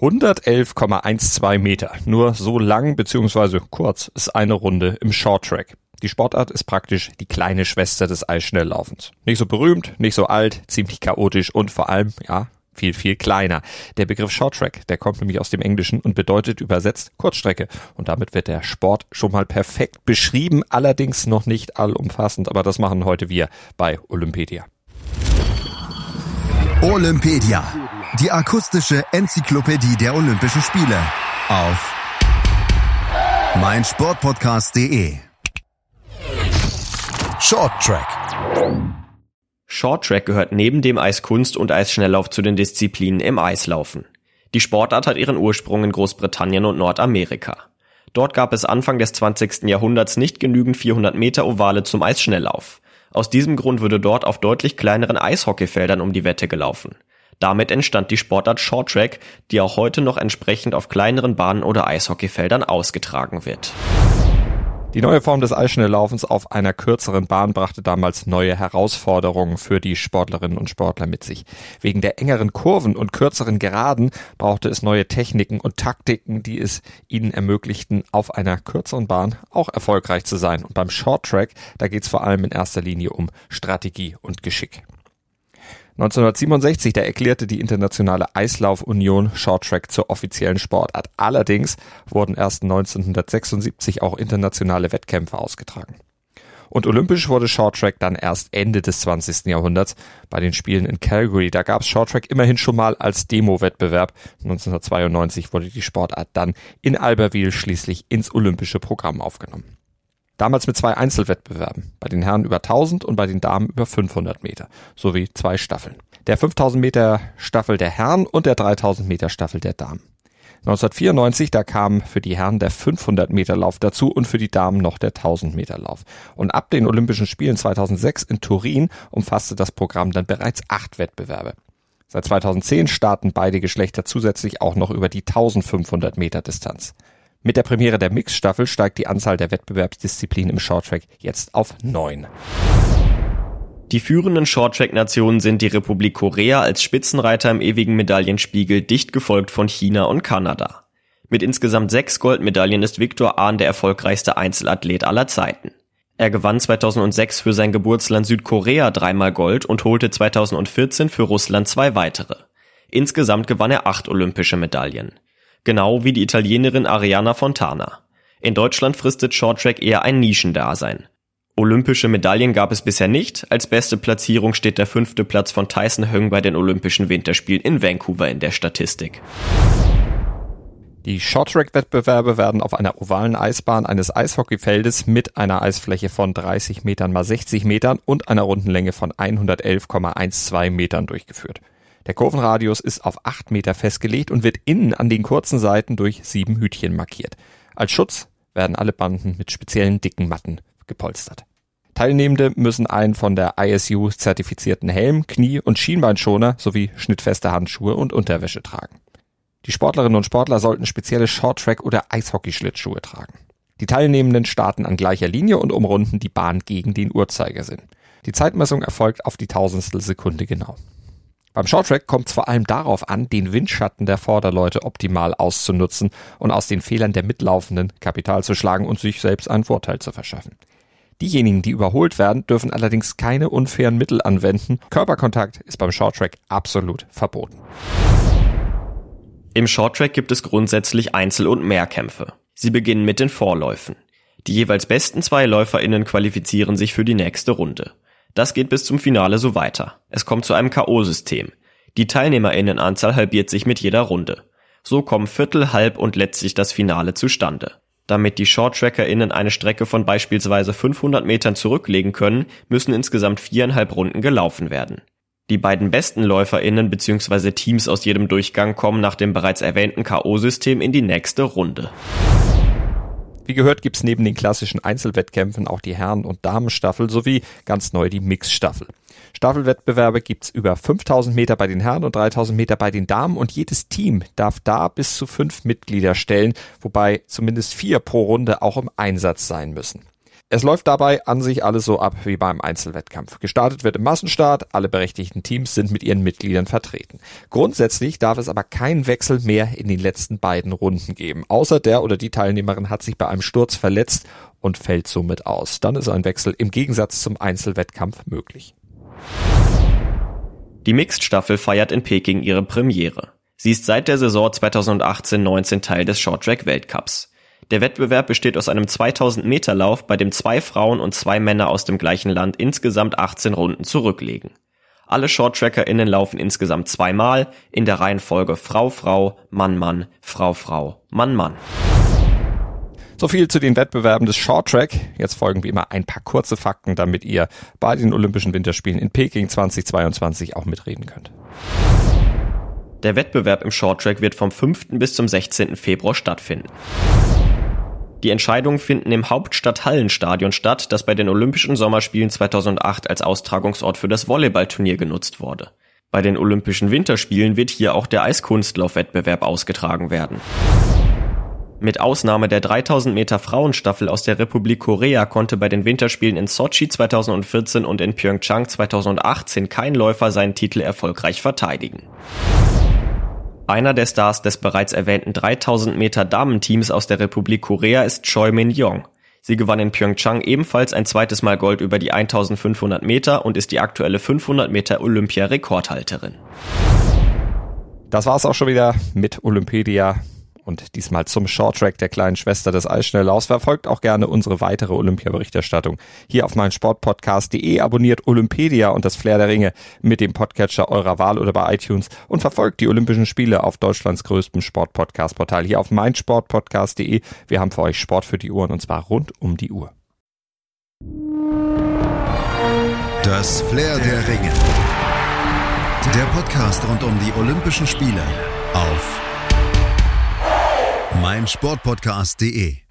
111,12 Meter. Nur so lang bzw. kurz ist eine Runde im Short Track. Die Sportart ist praktisch die kleine Schwester des Eisschnelllaufens. Nicht so berühmt, nicht so alt, ziemlich chaotisch und vor allem, ja, viel, viel kleiner. Der Begriff Short Track, der kommt nämlich aus dem Englischen und bedeutet übersetzt Kurzstrecke. Und damit wird der Sport schon mal perfekt beschrieben, allerdings noch nicht allumfassend, aber das machen heute wir bei Olympedia. Olympedia, die akustische Enzyklopädie der Olympischen Spiele auf meinsportpodcast.de. Short Track. Short Track gehört neben dem Eiskunst- und Eisschnelllauf zu den Disziplinen im Eislaufen. Die Sportart hat ihren Ursprung in Großbritannien und Nordamerika. Dort gab es Anfang des 20. Jahrhunderts nicht genügend 400 Meter Ovale zum Eisschnelllauf. Aus diesem Grund wurde dort auf deutlich kleineren Eishockeyfeldern um die Wette gelaufen. Damit entstand die Sportart Short Track, die auch heute noch entsprechend auf kleineren Bahnen oder Eishockeyfeldern ausgetragen wird. Die neue Form des Eisschnelllaufens auf einer kürzeren Bahn brachte damals neue Herausforderungen für die Sportlerinnen und Sportler mit sich. Wegen der engeren Kurven und kürzeren Geraden brauchte es neue Techniken und Taktiken, die es ihnen ermöglichten, auf einer kürzeren Bahn auch erfolgreich zu sein. Und beim Short Track, da geht es vor allem in erster Linie um Strategie und Geschick. 1967, da erklärte die Internationale Eislaufunion Shorttrack zur offiziellen Sportart. Allerdings wurden erst 1976 auch internationale Wettkämpfe ausgetragen. Und olympisch wurde Shorttrack dann erst Ende des 20. Jahrhunderts bei den Spielen in Calgary. Da gab es Shorttrack immerhin schon mal als Demo-Wettbewerb. 1992 wurde die Sportart dann in Albertville schließlich ins olympische Programm aufgenommen. Damals mit zwei Einzelwettbewerben, bei den Herren über 1000 und bei den Damen über 500 Meter, sowie zwei Staffeln. Der 5000 Meter Staffel der Herren und der 3000 Meter Staffel der Damen. 1994, da kam für die Herren der 500 Meter Lauf dazu und für die Damen noch der 1000 Meter Lauf. Und ab den Olympischen Spielen 2006 in Turin umfasste das Programm dann bereits acht Wettbewerbe. Seit 2010 starten beide Geschlechter zusätzlich auch noch über die 1500 Meter Distanz. Mit der Premiere der Mixstaffel steigt die Anzahl der Wettbewerbsdisziplinen im Shorttrack jetzt auf neun. Die führenden Shorttrack-Nationen sind die Republik Korea als Spitzenreiter im ewigen Medaillenspiegel, dicht gefolgt von China und Kanada. Mit insgesamt sechs Goldmedaillen ist Viktor Ahn der erfolgreichste Einzelathlet aller Zeiten. Er gewann 2006 für sein Geburtsland Südkorea dreimal Gold und holte 2014 für Russland zwei weitere. Insgesamt gewann er acht olympische Medaillen genau wie die Italienerin Ariana Fontana. In Deutschland fristet Shorttrack eher ein Nischendasein. Olympische Medaillen gab es bisher nicht. Als beste Platzierung steht der fünfte Platz von Tyson Höng bei den Olympischen Winterspielen in Vancouver in der Statistik. Die Shorttrack-Wettbewerbe werden auf einer ovalen Eisbahn eines Eishockeyfeldes mit einer Eisfläche von 30 Metern mal 60 Metern und einer Rundenlänge von 111,12 Metern durchgeführt. Der Kurvenradius ist auf acht Meter festgelegt und wird innen an den kurzen Seiten durch sieben Hütchen markiert. Als Schutz werden alle Banden mit speziellen dicken Matten gepolstert. Teilnehmende müssen einen von der ISU zertifizierten Helm, Knie- und Schienbeinschoner sowie schnittfeste Handschuhe und Unterwäsche tragen. Die Sportlerinnen und Sportler sollten spezielle Shorttrack- oder Eishockeyschlittschuhe tragen. Die Teilnehmenden starten an gleicher Linie und umrunden die Bahn gegen den Uhrzeigersinn. Die Zeitmessung erfolgt auf die Tausendstel Sekunde genau. Beim Shorttrack kommt es vor allem darauf an, den Windschatten der Vorderleute optimal auszunutzen und aus den Fehlern der Mitlaufenden Kapital zu schlagen und sich selbst einen Vorteil zu verschaffen. Diejenigen, die überholt werden, dürfen allerdings keine unfairen Mittel anwenden. Körperkontakt ist beim Shorttrack absolut verboten. Im Shorttrack gibt es grundsätzlich Einzel- und Mehrkämpfe. Sie beginnen mit den Vorläufen. Die jeweils besten zwei LäuferInnen qualifizieren sich für die nächste Runde. Das geht bis zum Finale so weiter. Es kommt zu einem K.O.-System. Die Teilnehmerinnenanzahl halbiert sich mit jeder Runde. So kommen Viertel, Halb und letztlich das Finale zustande. Damit die ShorttrackerInnen eine Strecke von beispielsweise 500 Metern zurücklegen können, müssen insgesamt viereinhalb Runden gelaufen werden. Die beiden besten LäuferInnen bzw. Teams aus jedem Durchgang kommen nach dem bereits erwähnten K.O.-System in die nächste Runde. Wie gehört gibt's neben den klassischen Einzelwettkämpfen auch die Herren- und Damenstaffel sowie ganz neu die Mixstaffel. Staffelwettbewerbe gibt's über 5000 Meter bei den Herren und 3000 Meter bei den Damen und jedes Team darf da bis zu fünf Mitglieder stellen, wobei zumindest vier pro Runde auch im Einsatz sein müssen. Es läuft dabei an sich alles so ab wie beim Einzelwettkampf. Gestartet wird im Massenstart, alle berechtigten Teams sind mit ihren Mitgliedern vertreten. Grundsätzlich darf es aber keinen Wechsel mehr in den letzten beiden Runden geben, außer der oder die Teilnehmerin hat sich bei einem Sturz verletzt und fällt somit aus. Dann ist ein Wechsel im Gegensatz zum Einzelwettkampf möglich. Die Mixed-Staffel feiert in Peking ihre Premiere. Sie ist seit der Saison 2018-19 Teil des Shorttrack-Weltcups. Der Wettbewerb besteht aus einem 2000 Meter Lauf, bei dem zwei Frauen und zwei Männer aus dem gleichen Land insgesamt 18 Runden zurücklegen. Alle ShorttrackerInnen laufen insgesamt zweimal in der Reihenfolge Frau, Frau, Mann, Mann, Frau, Frau, Mann, Mann. So viel zu den Wettbewerben des Shorttrack. Jetzt folgen wie immer ein paar kurze Fakten, damit ihr bei den Olympischen Winterspielen in Peking 2022 auch mitreden könnt. Der Wettbewerb im Shorttrack wird vom 5. bis zum 16. Februar stattfinden. Die Entscheidungen finden im Hauptstadt-Hallenstadion statt, das bei den Olympischen Sommerspielen 2008 als Austragungsort für das Volleyballturnier genutzt wurde. Bei den Olympischen Winterspielen wird hier auch der Eiskunstlaufwettbewerb ausgetragen werden. Mit Ausnahme der 3000 Meter Frauenstaffel aus der Republik Korea konnte bei den Winterspielen in Sochi 2014 und in Pyeongchang 2018 kein Läufer seinen Titel erfolgreich verteidigen. Einer der Stars des bereits erwähnten 3000 Meter Damenteams aus der Republik Korea ist Choi Min-young. Sie gewann in Pyeongchang ebenfalls ein zweites Mal Gold über die 1500 Meter und ist die aktuelle 500 Meter Olympia-Rekordhalterin. Das war's auch schon wieder mit Olympedia und diesmal zum Shorttrack der kleinen Schwester des Eisschnelllaufs. Verfolgt auch gerne unsere weitere Olympia-Berichterstattung hier auf meinsportpodcast.de. Abonniert Olympedia und das Flair der Ringe mit dem Podcatcher eurer Wahl oder bei iTunes und verfolgt die Olympischen Spiele auf Deutschlands größtem Sportpodcast-Portal hier auf meinsportpodcast.de. Wir haben für euch Sport für die Uhren und zwar rund um die Uhr. Das Flair der Ringe. Der Podcast rund um die Olympischen Spiele auf meinsportpodcast.de